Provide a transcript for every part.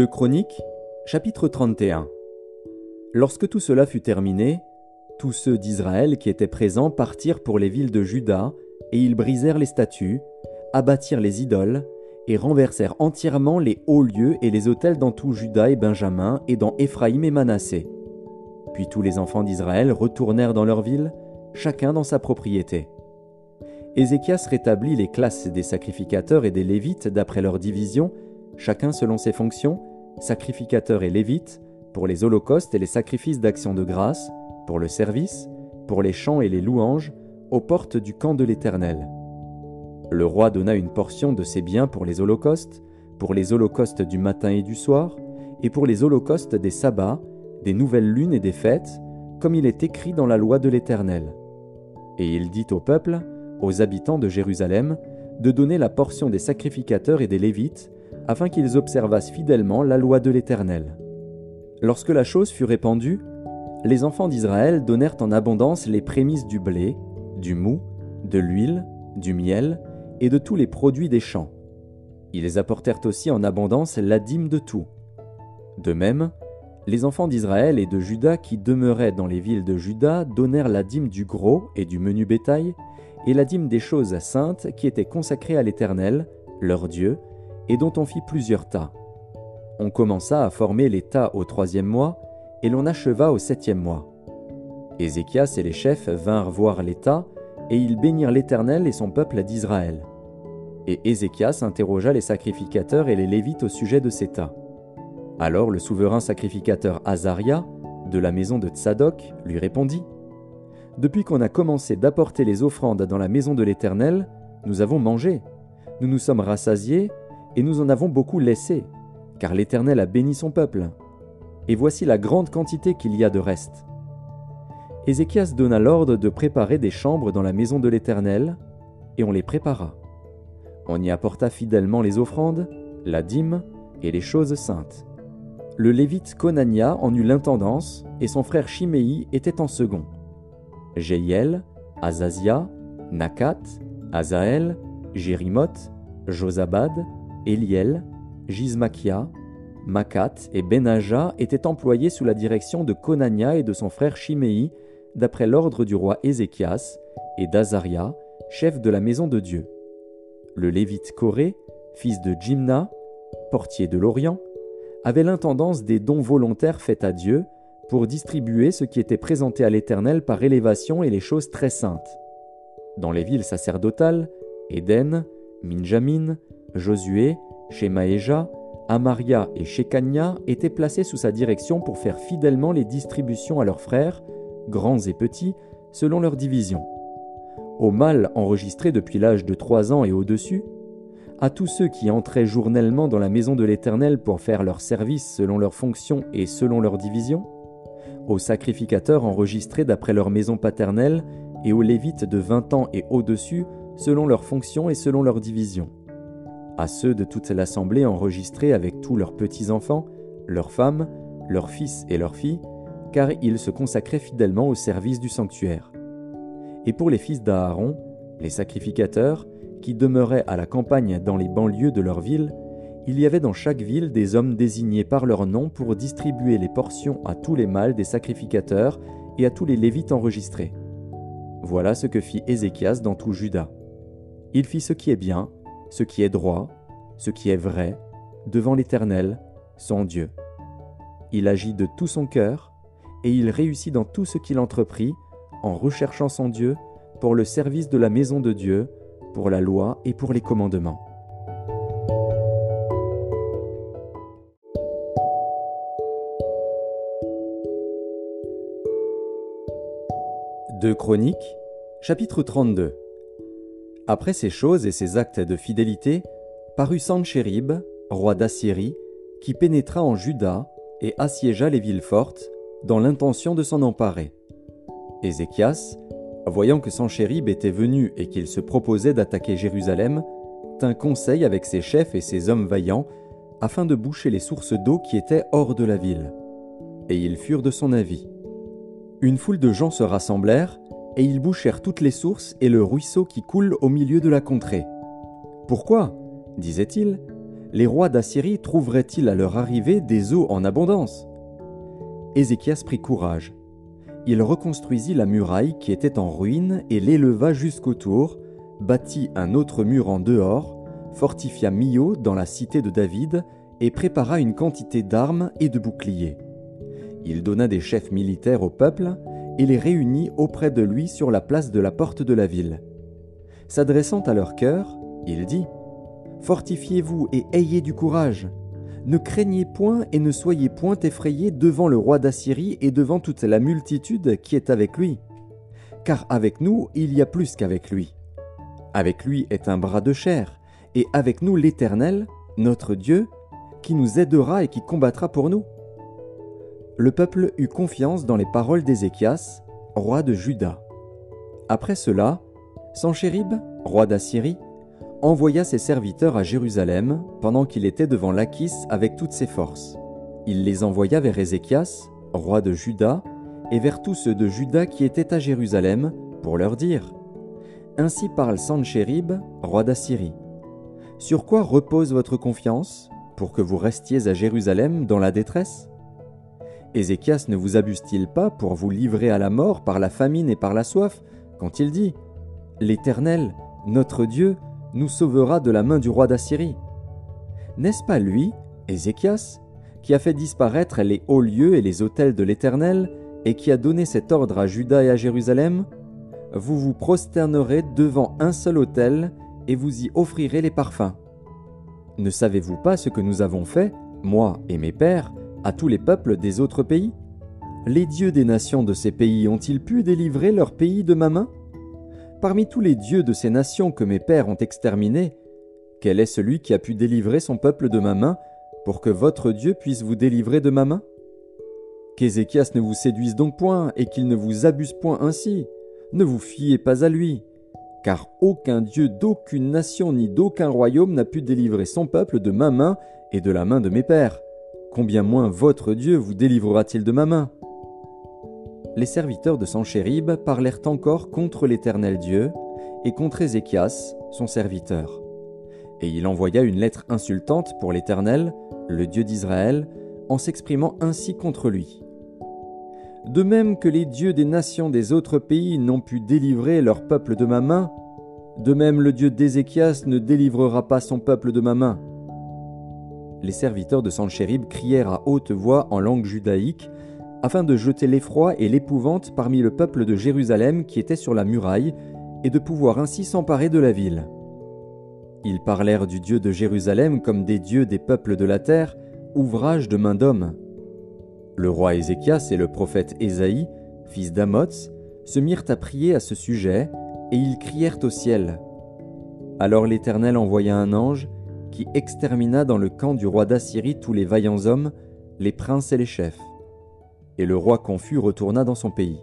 2 Chroniques, chapitre 31 Lorsque tout cela fut terminé, tous ceux d'Israël qui étaient présents partirent pour les villes de Juda, et ils brisèrent les statues, abattirent les idoles, et renversèrent entièrement les hauts lieux et les autels dans tout Juda et Benjamin, et dans Éphraïm et Manassé. Puis tous les enfants d'Israël retournèrent dans leur ville, chacun dans sa propriété. Ézéchias rétablit les classes des sacrificateurs et des lévites d'après leur division, chacun selon ses fonctions, sacrificateurs et lévites, pour les holocaustes et les sacrifices d'action de grâce, pour le service, pour les chants et les louanges, aux portes du camp de l'Éternel. Le roi donna une portion de ses biens pour les holocaustes, pour les holocaustes du matin et du soir, et pour les holocaustes des sabbats, des nouvelles lunes et des fêtes, comme il est écrit dans la loi de l'Éternel. Et il dit au peuple, aux habitants de Jérusalem, de donner la portion des sacrificateurs et des lévites, afin qu'ils observassent fidèlement la loi de l'Éternel. Lorsque la chose fut répandue, les enfants d'Israël donnèrent en abondance les prémices du blé, du mou, de l'huile, du miel et de tous les produits des champs. Ils apportèrent aussi en abondance la dîme de tout. De même, les enfants d'Israël et de Juda qui demeuraient dans les villes de Juda donnèrent la dîme du gros et du menu bétail, et la dîme des choses saintes qui étaient consacrées à l'Éternel, leur Dieu, et dont on fit plusieurs tas. On commença à former les tas au troisième mois, et l'on acheva au septième mois. Ézéchias et les chefs vinrent voir les tas, et ils bénirent l'Éternel et son peuple d'Israël. Et Ézéchias interrogea les sacrificateurs et les Lévites au sujet de ces tas. Alors le souverain sacrificateur Azaria, de la maison de Tsadok, lui répondit Depuis qu'on a commencé d'apporter les offrandes dans la maison de l'Éternel, nous avons mangé, nous nous sommes rassasiés, et nous en avons beaucoup laissé, car l'Éternel a béni son peuple. Et voici la grande quantité qu'il y a de reste. Ézéchias donna l'ordre de préparer des chambres dans la maison de l'Éternel, et on les prépara. On y apporta fidèlement les offrandes, la dîme et les choses saintes. Le lévite Conania en eut l'intendance, et son frère Chiméi était en second. Jéiel, Azazia, Nakat, Azaël, Jérimoth, Josabad, Eliel, Gizmakia, Makat et Benaja étaient employés sous la direction de Conania et de son frère Chiméi, d'après l'ordre du roi Ézéchias, et d'Azaria, chef de la maison de Dieu. Le lévite Corée, fils de Jimna, portier de l'Orient, avait l'intendance des dons volontaires faits à Dieu pour distribuer ce qui était présenté à l'Éternel par élévation et les choses très saintes. Dans les villes sacerdotales, Éden, Minjamin, Josué, Shemaéja, Amaria et Shekania étaient placés sous sa direction pour faire fidèlement les distributions à leurs frères, grands et petits, selon leur division. Aux mâles enregistrés depuis l'âge de trois ans et au-dessus, à tous ceux qui entraient journellement dans la maison de l'Éternel pour faire leur service selon leurs fonctions et selon leur division, aux sacrificateurs enregistrés d'après leur maison paternelle et aux lévites de vingt ans et au-dessus selon leurs fonctions et selon leur division à ceux de toute l'assemblée enregistrés avec tous leurs petits-enfants, leurs femmes, leurs fils et leurs filles, car ils se consacraient fidèlement au service du sanctuaire. Et pour les fils d'Aaron, les sacrificateurs, qui demeuraient à la campagne dans les banlieues de leur ville, il y avait dans chaque ville des hommes désignés par leur nom pour distribuer les portions à tous les mâles des sacrificateurs et à tous les lévites enregistrés. Voilà ce que fit Ézéchias dans tout Juda. Il fit ce qui est bien, ce qui est droit, ce qui est vrai, devant l'Éternel, son Dieu. Il agit de tout son cœur, et il réussit dans tout ce qu'il entreprit, en recherchant son Dieu, pour le service de la maison de Dieu, pour la loi et pour les commandements. De Chroniques, chapitre 32 après ces choses et ces actes de fidélité, parut Sanchérib, roi d'Assyrie, qui pénétra en Juda et assiégea les villes fortes, dans l'intention de s'en emparer. Ézéchias, voyant que Sanchérib était venu et qu'il se proposait d'attaquer Jérusalem, tint conseil avec ses chefs et ses hommes vaillants, afin de boucher les sources d'eau qui étaient hors de la ville. Et ils furent de son avis. Une foule de gens se rassemblèrent, et ils bouchèrent toutes les sources et le ruisseau qui coule au milieu de la contrée. Pourquoi? disait-il les rois d'Assyrie trouveraient-ils à leur arrivée des eaux en abondance? Ézéchias prit courage. Il reconstruisit la muraille qui était en ruine et l'éleva jusqu'autour, bâtit un autre mur en dehors, fortifia Mio dans la cité de David et prépara une quantité d'armes et de boucliers. Il donna des chefs militaires au peuple et les réunit auprès de lui sur la place de la porte de la ville. S'adressant à leur cœur, il dit Fortifiez-vous et ayez du courage. Ne craignez point et ne soyez point effrayés devant le roi d'Assyrie et devant toute la multitude qui est avec lui. Car avec nous il y a plus qu'avec lui. Avec lui est un bras de chair, et avec nous l'Éternel, notre Dieu, qui nous aidera et qui combattra pour nous. Le peuple eut confiance dans les paroles d'Ézéchias, roi de Juda. Après cela, Sanchérib, roi d'Assyrie, envoya ses serviteurs à Jérusalem pendant qu'il était devant Lachis avec toutes ses forces. Il les envoya vers Ézéchias, roi de Juda, et vers tous ceux de Juda qui étaient à Jérusalem, pour leur dire Ainsi parle Sanchérib, roi d'Assyrie. Sur quoi repose votre confiance pour que vous restiez à Jérusalem dans la détresse? Ézéchias ne vous abuse-t-il pas pour vous livrer à la mort par la famine et par la soif, quand il dit L'Éternel, notre Dieu, nous sauvera de la main du roi d'Assyrie. N'est-ce pas lui, Ézéchias, qui a fait disparaître les hauts lieux et les autels de l'Éternel, et qui a donné cet ordre à Juda et à Jérusalem? Vous vous prosternerez devant un seul autel, et vous y offrirez les parfums. Ne savez-vous pas ce que nous avons fait, moi et mes pères, à tous les peuples des autres pays Les dieux des nations de ces pays ont-ils pu délivrer leur pays de ma main Parmi tous les dieux de ces nations que mes pères ont exterminés, quel est celui qui a pu délivrer son peuple de ma main pour que votre Dieu puisse vous délivrer de ma main Qu'Ézéchias ne vous séduise donc point et qu'il ne vous abuse point ainsi. Ne vous fiez pas à lui, car aucun Dieu d'aucune nation ni d'aucun royaume n'a pu délivrer son peuple de ma main et de la main de mes pères. Combien moins votre Dieu vous délivrera-t-il de ma main? Les serviteurs de Sanchérib parlèrent encore contre l'Éternel Dieu et contre Ézéchias, son serviteur. Et il envoya une lettre insultante pour l'Éternel, le Dieu d'Israël, en s'exprimant ainsi contre lui. De même que les dieux des nations des autres pays n'ont pu délivrer leur peuple de ma main, de même le Dieu d'Ézéchias ne délivrera pas son peuple de ma main. Les serviteurs de Sanchérib crièrent à haute voix en langue judaïque afin de jeter l'effroi et l'épouvante parmi le peuple de Jérusalem qui était sur la muraille, et de pouvoir ainsi s'emparer de la ville. Ils parlèrent du Dieu de Jérusalem comme des dieux des peuples de la terre, ouvrage de main d'homme. Le roi Ézéchias et le prophète Ésaïe, fils d'Amoz, se mirent à prier à ce sujet, et ils crièrent au ciel. Alors l'Éternel envoya un ange, qui extermina dans le camp du roi d'Assyrie tous les vaillants hommes, les princes et les chefs et le roi confus retourna dans son pays.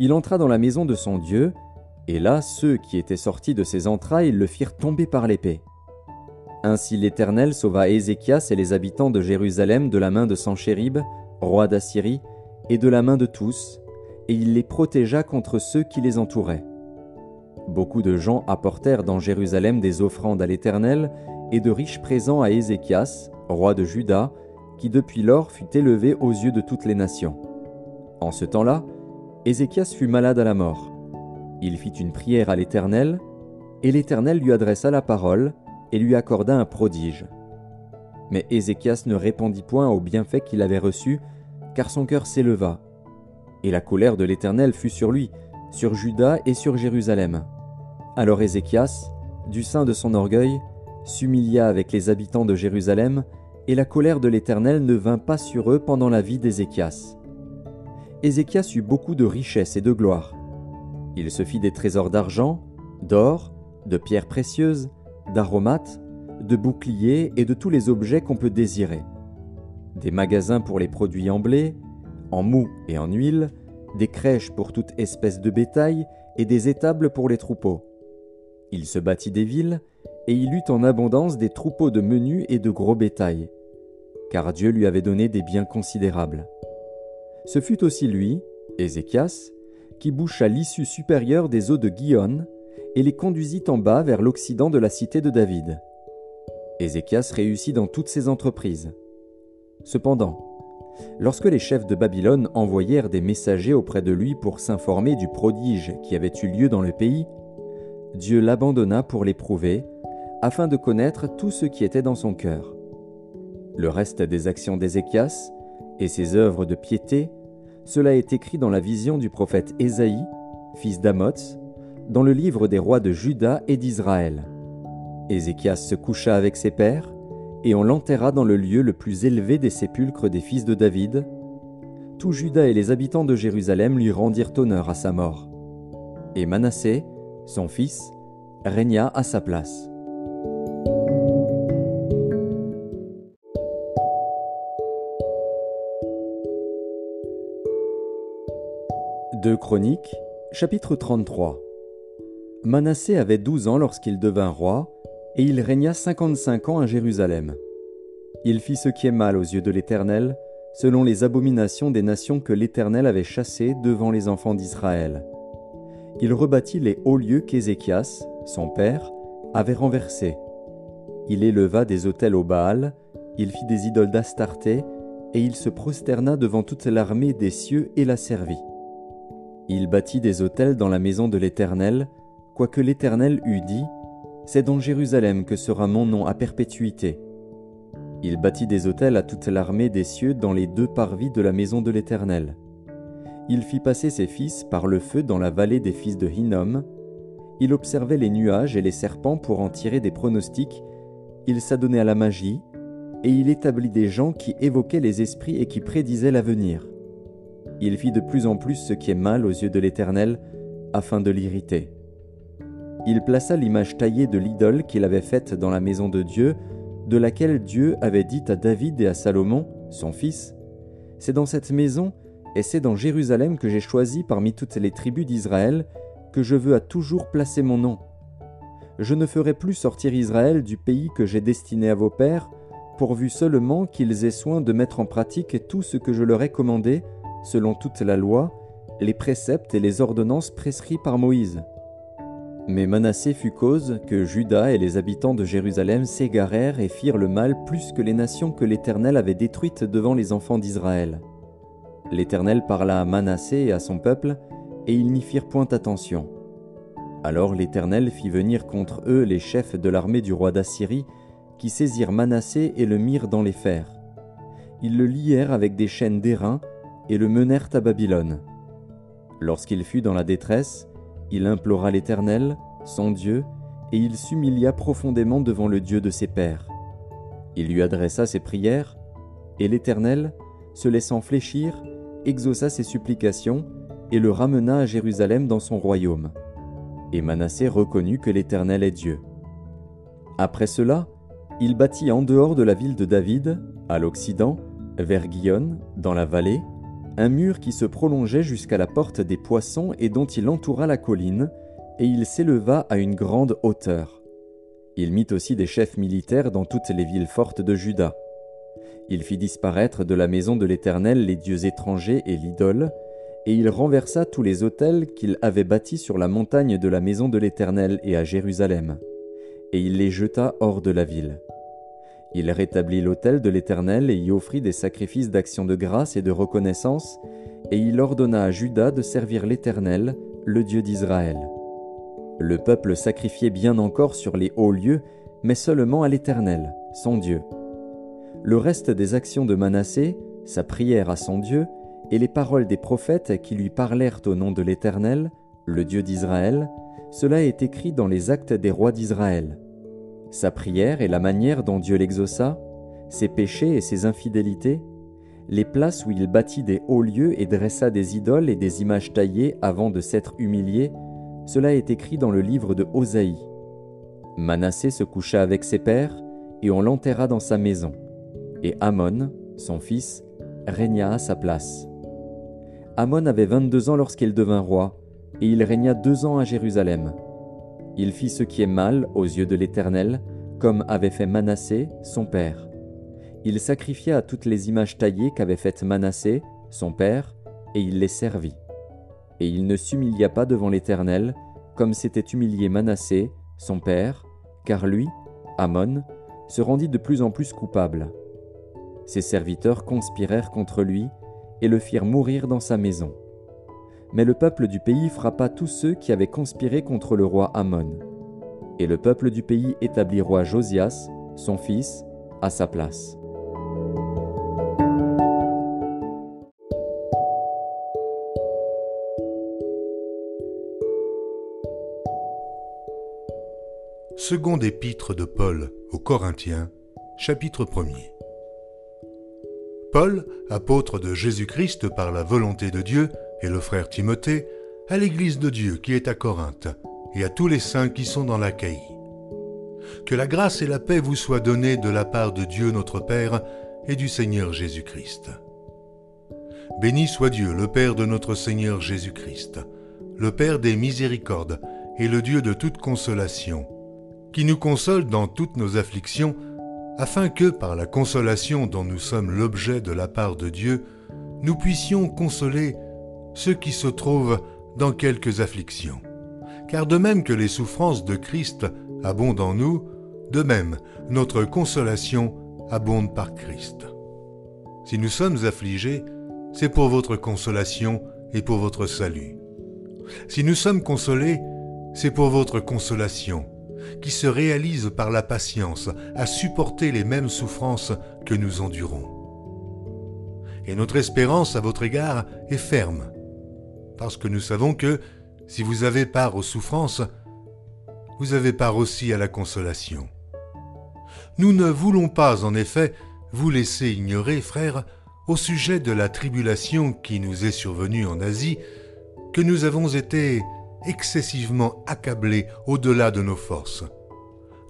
Il entra dans la maison de son Dieu, et là ceux qui étaient sortis de ses entrailles le firent tomber par l'épée. Ainsi l'Éternel sauva Ézéchias et les habitants de Jérusalem de la main de Sanchérib, roi d'Assyrie, et de la main de tous, et il les protégea contre ceux qui les entouraient. Beaucoup de gens apportèrent dans Jérusalem des offrandes à l'Éternel et de riches présents à Ézéchias, roi de Juda, qui depuis lors fut élevé aux yeux de toutes les nations. En ce temps-là, Ézéchias fut malade à la mort. Il fit une prière à l'Éternel, et l'Éternel lui adressa la parole et lui accorda un prodige. Mais Ézéchias ne répondit point au bienfait qu'il avait reçu, car son cœur s'éleva. Et la colère de l'Éternel fut sur lui, sur Juda et sur Jérusalem. Alors Ézéchias, du sein de son orgueil, s'humilia avec les habitants de Jérusalem et la colère de l'Éternel ne vint pas sur eux pendant la vie d'Ézéchias. Ézéchias eut beaucoup de richesses et de gloire. Il se fit des trésors d'argent, d'or, de pierres précieuses, d'aromates, de boucliers et de tous les objets qu'on peut désirer. Des magasins pour les produits en blé, en mou et en huile, des crèches pour toute espèce de bétail et des étables pour les troupeaux. Il se bâtit des villes et il eut en abondance des troupeaux de menus et de gros bétail, car Dieu lui avait donné des biens considérables. Ce fut aussi lui, Ézéchias, qui boucha l'issue supérieure des eaux de Guion et les conduisit en bas vers l'occident de la cité de David. Ézéchias réussit dans toutes ses entreprises. Cependant, lorsque les chefs de Babylone envoyèrent des messagers auprès de lui pour s'informer du prodige qui avait eu lieu dans le pays, Dieu l'abandonna pour l'éprouver, afin de connaître tout ce qui était dans son cœur. Le reste des actions d'Ézéchias et ses œuvres de piété, cela est écrit dans la vision du prophète Ésaïe, fils d'Amoz, dans le livre des rois de Juda et d'Israël. Ézéchias se coucha avec ses pères, et on l'enterra dans le lieu le plus élevé des sépulcres des fils de David. Tout Juda et les habitants de Jérusalem lui rendirent honneur à sa mort. Et Manassé, son fils, régna à sa place. Deux Chroniques, chapitre 33 Manassé avait douze ans lorsqu'il devint roi, et il régna cinquante-cinq ans à Jérusalem. Il fit ce qui est mal aux yeux de l'Éternel, selon les abominations des nations que l'Éternel avait chassées devant les enfants d'Israël. Il rebâtit les hauts lieux qu'Ézéchias, son père, avait renversés. Il éleva des autels au Baal, il fit des idoles d'Astarté, et il se prosterna devant toute l'armée des cieux et la servit. Il bâtit des autels dans la maison de l'Éternel, quoique l'Éternel eût dit c'est dans Jérusalem que sera mon nom à perpétuité. Il bâtit des autels à toute l'armée des cieux dans les deux parvis de la maison de l'Éternel. Il fit passer ses fils par le feu dans la vallée des fils de Hinnom. Il observait les nuages et les serpents pour en tirer des pronostics. Il s'adonnait à la magie, et il établit des gens qui évoquaient les esprits et qui prédisaient l'avenir. Il fit de plus en plus ce qui est mal aux yeux de l'Éternel, afin de l'irriter il plaça l'image taillée de l'idole qu'il avait faite dans la maison de Dieu, de laquelle Dieu avait dit à David et à Salomon, son fils, C'est dans cette maison et c'est dans Jérusalem que j'ai choisi parmi toutes les tribus d'Israël que je veux à toujours placer mon nom. Je ne ferai plus sortir Israël du pays que j'ai destiné à vos pères, pourvu seulement qu'ils aient soin de mettre en pratique tout ce que je leur ai commandé, selon toute la loi, les préceptes et les ordonnances prescrits par Moïse. Mais Manassé fut cause que Juda et les habitants de Jérusalem s'égarèrent et firent le mal plus que les nations que l'Éternel avait détruites devant les enfants d'Israël. L'Éternel parla à Manassé et à son peuple, et ils n'y firent point attention. Alors l'Éternel fit venir contre eux les chefs de l'armée du roi d'Assyrie, qui saisirent Manassé et le mirent dans les fers. Ils le lièrent avec des chaînes d'airain et le menèrent à Babylone. Lorsqu'il fut dans la détresse, il implora l'Éternel, son Dieu, et il s'humilia profondément devant le Dieu de ses pères. Il lui adressa ses prières, et l'Éternel, se laissant fléchir, exauça ses supplications et le ramena à Jérusalem dans son royaume. Et Manassé reconnut que l'Éternel est Dieu. Après cela, il bâtit en dehors de la ville de David, à l'Occident, vers Guillon, dans la vallée, un mur qui se prolongeait jusqu'à la porte des poissons et dont il entoura la colline, et il s'éleva à une grande hauteur. Il mit aussi des chefs militaires dans toutes les villes fortes de Juda. Il fit disparaître de la maison de l'Éternel les dieux étrangers et l'idole, et il renversa tous les autels qu'il avait bâtis sur la montagne de la maison de l'Éternel et à Jérusalem, et il les jeta hors de la ville. Il rétablit l'autel de l'Éternel et y offrit des sacrifices d'action de grâce et de reconnaissance, et il ordonna à Judas de servir l'Éternel, le Dieu d'Israël. Le peuple sacrifiait bien encore sur les hauts lieux, mais seulement à l'Éternel, son Dieu. Le reste des actions de Manassé, sa prière à son Dieu, et les paroles des prophètes qui lui parlèrent au nom de l'Éternel, le Dieu d'Israël, cela est écrit dans les actes des rois d'Israël sa prière et la manière dont Dieu l'exauça, ses péchés et ses infidélités, les places où il bâtit des hauts lieux et dressa des idoles et des images taillées avant de s'être humilié, cela est écrit dans le livre de Osaïe. Manassé se coucha avec ses pères, et on l'enterra dans sa maison, et Amon, son fils, régna à sa place. Amon avait vingt-deux ans lorsqu'il devint roi, et il régna deux ans à Jérusalem. Il fit ce qui est mal aux yeux de l'Éternel, comme avait fait Manassé, son père. Il sacrifia à toutes les images taillées qu'avait faites Manassé, son père, et il les servit. Et il ne s'humilia pas devant l'Éternel, comme s'était humilié Manassé, son père, car lui, Amon, se rendit de plus en plus coupable. Ses serviteurs conspirèrent contre lui et le firent mourir dans sa maison. Mais le peuple du pays frappa tous ceux qui avaient conspiré contre le roi Amon. Et le peuple du pays établit roi Josias, son fils, à sa place. Seconde épître de Paul aux Corinthiens, chapitre 1er. Paul, apôtre de Jésus-Christ par la volonté de Dieu, et le frère Timothée, à l'Église de Dieu qui est à Corinthe, et à tous les saints qui sont dans l'Achaïe. Que la grâce et la paix vous soient données de la part de Dieu notre Père et du Seigneur Jésus-Christ. Béni soit Dieu, le Père de notre Seigneur Jésus-Christ, le Père des miséricordes et le Dieu de toute consolation, qui nous console dans toutes nos afflictions, afin que, par la consolation dont nous sommes l'objet de la part de Dieu, nous puissions consoler ceux qui se trouvent dans quelques afflictions. Car de même que les souffrances de Christ abondent en nous, de même notre consolation abonde par Christ. Si nous sommes affligés, c'est pour votre consolation et pour votre salut. Si nous sommes consolés, c'est pour votre consolation, qui se réalise par la patience à supporter les mêmes souffrances que nous endurons. Et notre espérance à votre égard est ferme, parce que nous savons que, si vous avez part aux souffrances, vous avez part aussi à la consolation. Nous ne voulons pas, en effet, vous laisser ignorer, frères, au sujet de la tribulation qui nous est survenue en Asie, que nous avons été excessivement accablés au-delà de nos forces,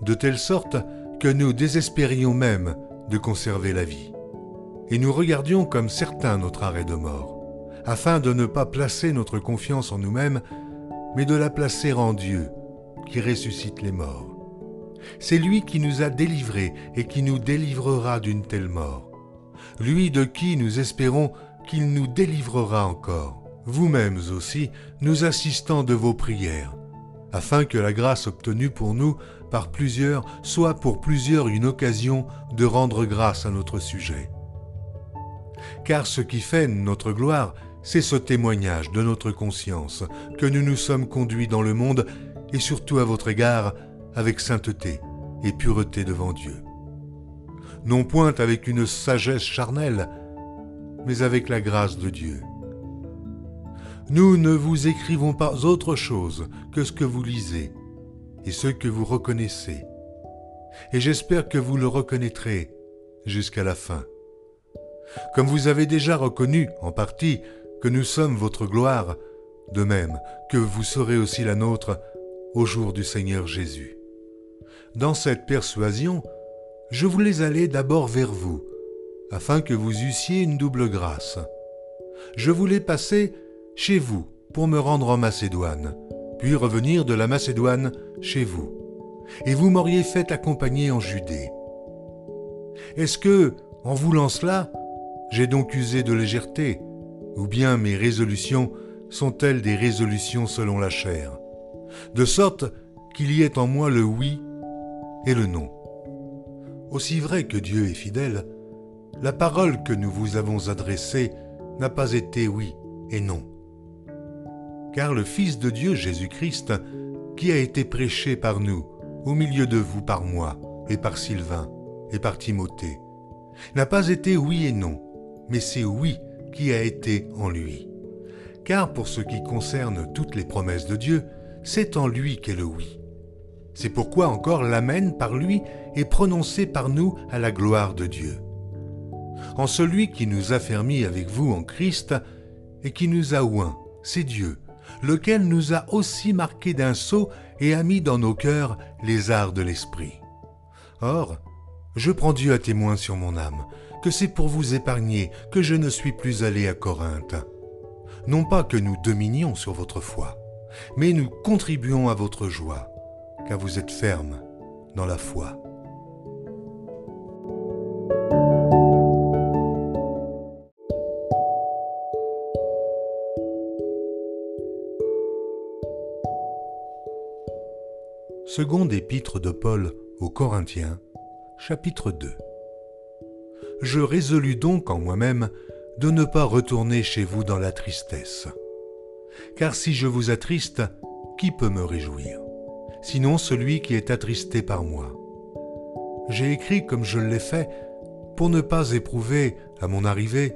de telle sorte que nous désespérions même de conserver la vie. Et nous regardions comme certains notre arrêt de mort, afin de ne pas placer notre confiance en nous-mêmes, mais de la placer en Dieu, qui ressuscite les morts. C'est lui qui nous a délivrés et qui nous délivrera d'une telle mort. Lui de qui nous espérons qu'il nous délivrera encore vous-mêmes aussi, nous assistants de vos prières, afin que la grâce obtenue pour nous par plusieurs soit pour plusieurs une occasion de rendre grâce à notre sujet. Car ce qui fait notre gloire, c'est ce témoignage de notre conscience que nous nous sommes conduits dans le monde et surtout à votre égard avec sainteté et pureté devant Dieu. Non point avec une sagesse charnelle, mais avec la grâce de Dieu nous ne vous écrivons pas autre chose que ce que vous lisez et ce que vous reconnaissez. Et j'espère que vous le reconnaîtrez jusqu'à la fin. Comme vous avez déjà reconnu, en partie, que nous sommes votre gloire, de même que vous serez aussi la nôtre au jour du Seigneur Jésus. Dans cette persuasion, je voulais aller d'abord vers vous, afin que vous eussiez une double grâce. Je voulais passer chez vous pour me rendre en Macédoine, puis revenir de la Macédoine chez vous. Et vous m'auriez fait accompagner en Judée. Est-ce que, en voulant cela, j'ai donc usé de légèreté, ou bien mes résolutions sont-elles des résolutions selon la chair, de sorte qu'il y ait en moi le oui et le non. Aussi vrai que Dieu est fidèle, la parole que nous vous avons adressée n'a pas été oui et non. Car le Fils de Dieu Jésus-Christ, qui a été prêché par nous, au milieu de vous par moi, et par Sylvain, et par Timothée, n'a pas été oui et non, mais c'est oui qui a été en lui. Car pour ce qui concerne toutes les promesses de Dieu, c'est en lui qu'est le oui. C'est pourquoi encore l'Amen par lui est prononcé par nous à la gloire de Dieu. En celui qui nous a fermis avec vous en Christ et qui nous a oints, c'est Dieu, lequel nous a aussi marqués d'un sceau et a mis dans nos cœurs les arts de l'esprit. Or, je prends Dieu à témoin sur mon âme, que c'est pour vous épargner que je ne suis plus allé à Corinthe. Non pas que nous dominions sur votre foi, mais nous contribuons à votre joie, car vous êtes ferme dans la foi. Seconde épître de Paul aux Corinthiens, Chapitre 2 Je résolus donc en moi-même de ne pas retourner chez vous dans la tristesse. Car si je vous attriste, qui peut me réjouir? Sinon celui qui est attristé par moi. J'ai écrit comme je l'ai fait pour ne pas éprouver, à mon arrivée,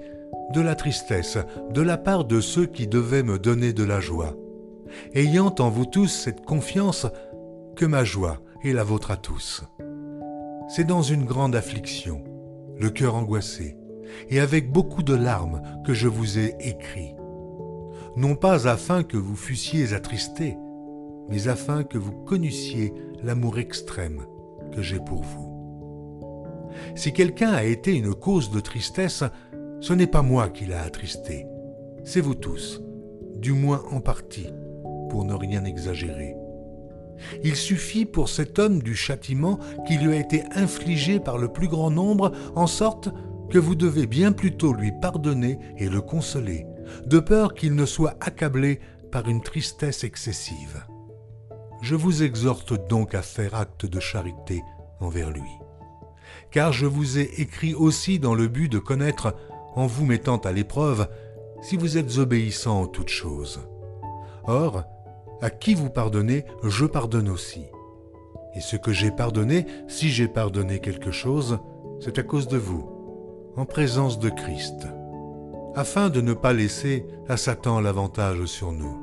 de la tristesse de la part de ceux qui devaient me donner de la joie, ayant en vous tous cette confiance que ma joie est la vôtre à tous c'est dans une grande affliction, le cœur angoissé, et avec beaucoup de larmes que je vous ai écrit. Non pas afin que vous fussiez attristés, mais afin que vous connussiez l'amour extrême que j'ai pour vous. Si quelqu'un a été une cause de tristesse, ce n'est pas moi qui l'a attristé, c'est vous tous, du moins en partie, pour ne rien exagérer. Il suffit pour cet homme du châtiment qui lui a été infligé par le plus grand nombre, en sorte que vous devez bien plutôt lui pardonner et le consoler, de peur qu'il ne soit accablé par une tristesse excessive. Je vous exhorte donc à faire acte de charité envers lui. Car je vous ai écrit aussi dans le but de connaître, en vous mettant à l'épreuve, si vous êtes obéissant en toutes choses. Or, à qui vous pardonnez, je pardonne aussi. Et ce que j'ai pardonné, si j'ai pardonné quelque chose, c'est à cause de vous, en présence de Christ, afin de ne pas laisser à Satan l'avantage sur nous,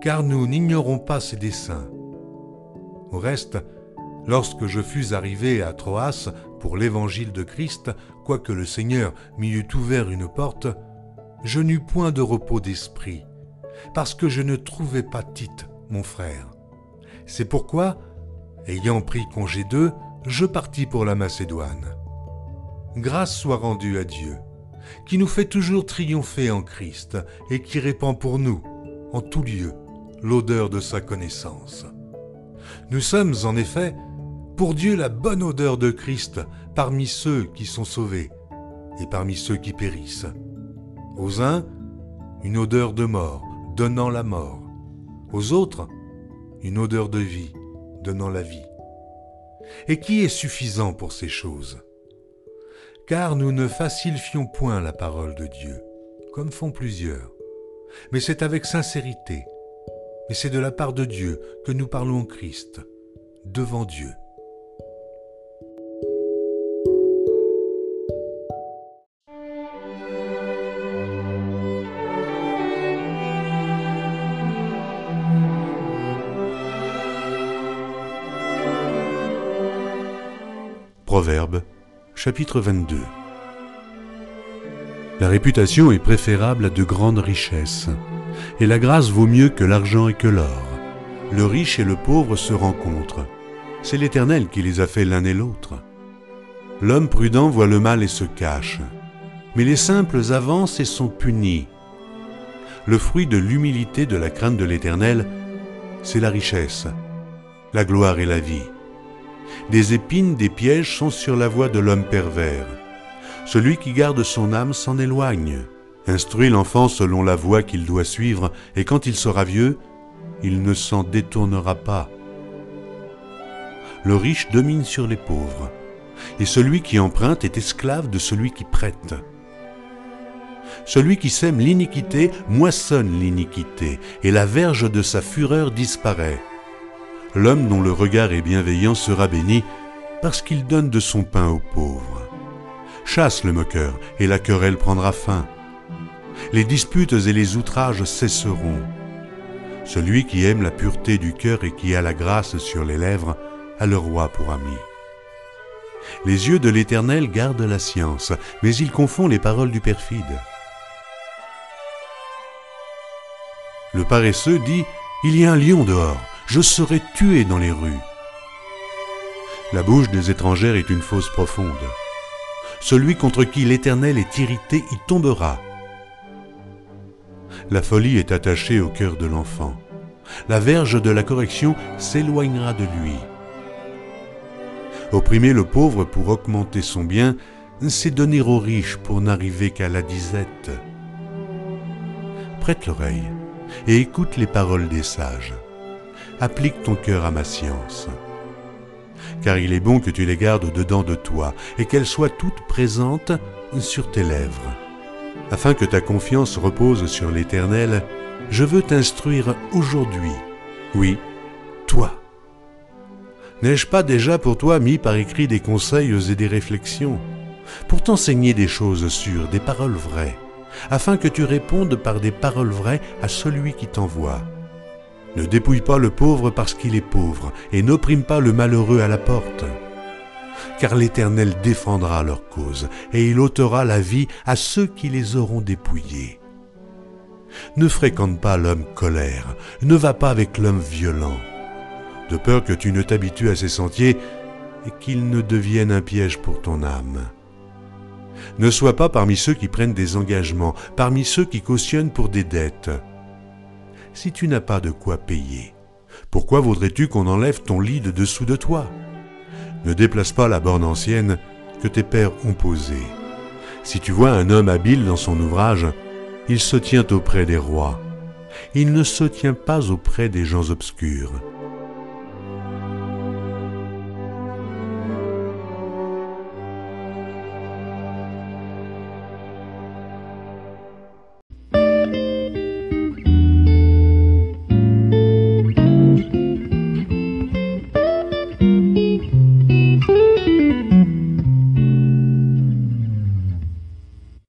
car nous n'ignorons pas ses desseins. Au reste, lorsque je fus arrivé à Troas pour l'évangile de Christ, quoique le Seigneur m'y eût ouvert une porte, je n'eus point de repos d'esprit, parce que je ne trouvais pas Tite, mon frère. C'est pourquoi, ayant pris congé d'eux, je partis pour la Macédoine. Grâce soit rendue à Dieu, qui nous fait toujours triompher en Christ et qui répand pour nous, en tout lieu, l'odeur de sa connaissance. Nous sommes, en effet, pour Dieu la bonne odeur de Christ parmi ceux qui sont sauvés et parmi ceux qui périssent. Aux uns, une odeur de mort, donnant la mort. Aux autres, une odeur de vie, donnant la vie. Et qui est suffisant pour ces choses? Car nous ne facilifions point la parole de Dieu, comme font plusieurs, mais c'est avec sincérité, mais c'est de la part de Dieu que nous parlons Christ, devant Dieu. Proverbe, chapitre 22 La réputation est préférable à de grandes richesses, et la grâce vaut mieux que l'argent et que l'or. Le riche et le pauvre se rencontrent. C'est l'Éternel qui les a fait l'un et l'autre. L'homme prudent voit le mal et se cache, mais les simples avancent et sont punis. Le fruit de l'humilité de la crainte de l'Éternel, c'est la richesse, la gloire et la vie. Des épines, des pièges sont sur la voie de l'homme pervers. Celui qui garde son âme s'en éloigne. Instruit l'enfant selon la voie qu'il doit suivre, et quand il sera vieux, il ne s'en détournera pas. Le riche domine sur les pauvres, et celui qui emprunte est esclave de celui qui prête. Celui qui sème l'iniquité moissonne l'iniquité, et la verge de sa fureur disparaît. L'homme dont le regard est bienveillant sera béni parce qu'il donne de son pain aux pauvres. Chasse le moqueur et la querelle prendra fin. Les disputes et les outrages cesseront. Celui qui aime la pureté du cœur et qui a la grâce sur les lèvres a le roi pour ami. Les yeux de l'Éternel gardent la science, mais il confond les paroles du perfide. Le paresseux dit, Il y a un lion dehors, je serai tué dans les rues. La bouche des étrangères est une fosse profonde. Celui contre qui l'Éternel est irrité y tombera. La folie est attachée au cœur de l'enfant. La verge de la correction s'éloignera de lui. Opprimer le pauvre pour augmenter son bien, c'est donner aux riches pour n'arriver qu'à la disette. Prête l'oreille et écoute les paroles des sages applique ton cœur à ma science. car il est bon que tu les gardes dedans de toi, et qu'elles soient toutes présentes sur tes lèvres. Afin que ta confiance repose sur l'Éternel, je veux t'instruire aujourd'hui. Oui, toi. N'ai-je pas déjà pour toi mis par écrit des conseils et des réflexions, pour t'enseigner des choses sûres, des paroles vraies, afin que tu répondes par des paroles vraies à celui qui t'envoie? Ne dépouille pas le pauvre parce qu'il est pauvre, et n'opprime pas le malheureux à la porte. Car l'Éternel défendra leur cause, et il ôtera la vie à ceux qui les auront dépouillés. Ne fréquente pas l'homme colère, ne va pas avec l'homme violent, de peur que tu ne t'habitues à ses sentiers et qu'il ne devienne un piège pour ton âme. Ne sois pas parmi ceux qui prennent des engagements, parmi ceux qui cautionnent pour des dettes, si tu n'as pas de quoi payer Pourquoi voudrais-tu qu'on enlève ton lit de dessous de toi? Ne déplace pas la borne ancienne que tes pères ont posée. Si tu vois un homme habile dans son ouvrage, il se tient auprès des rois. Il ne se tient pas auprès des gens obscurs.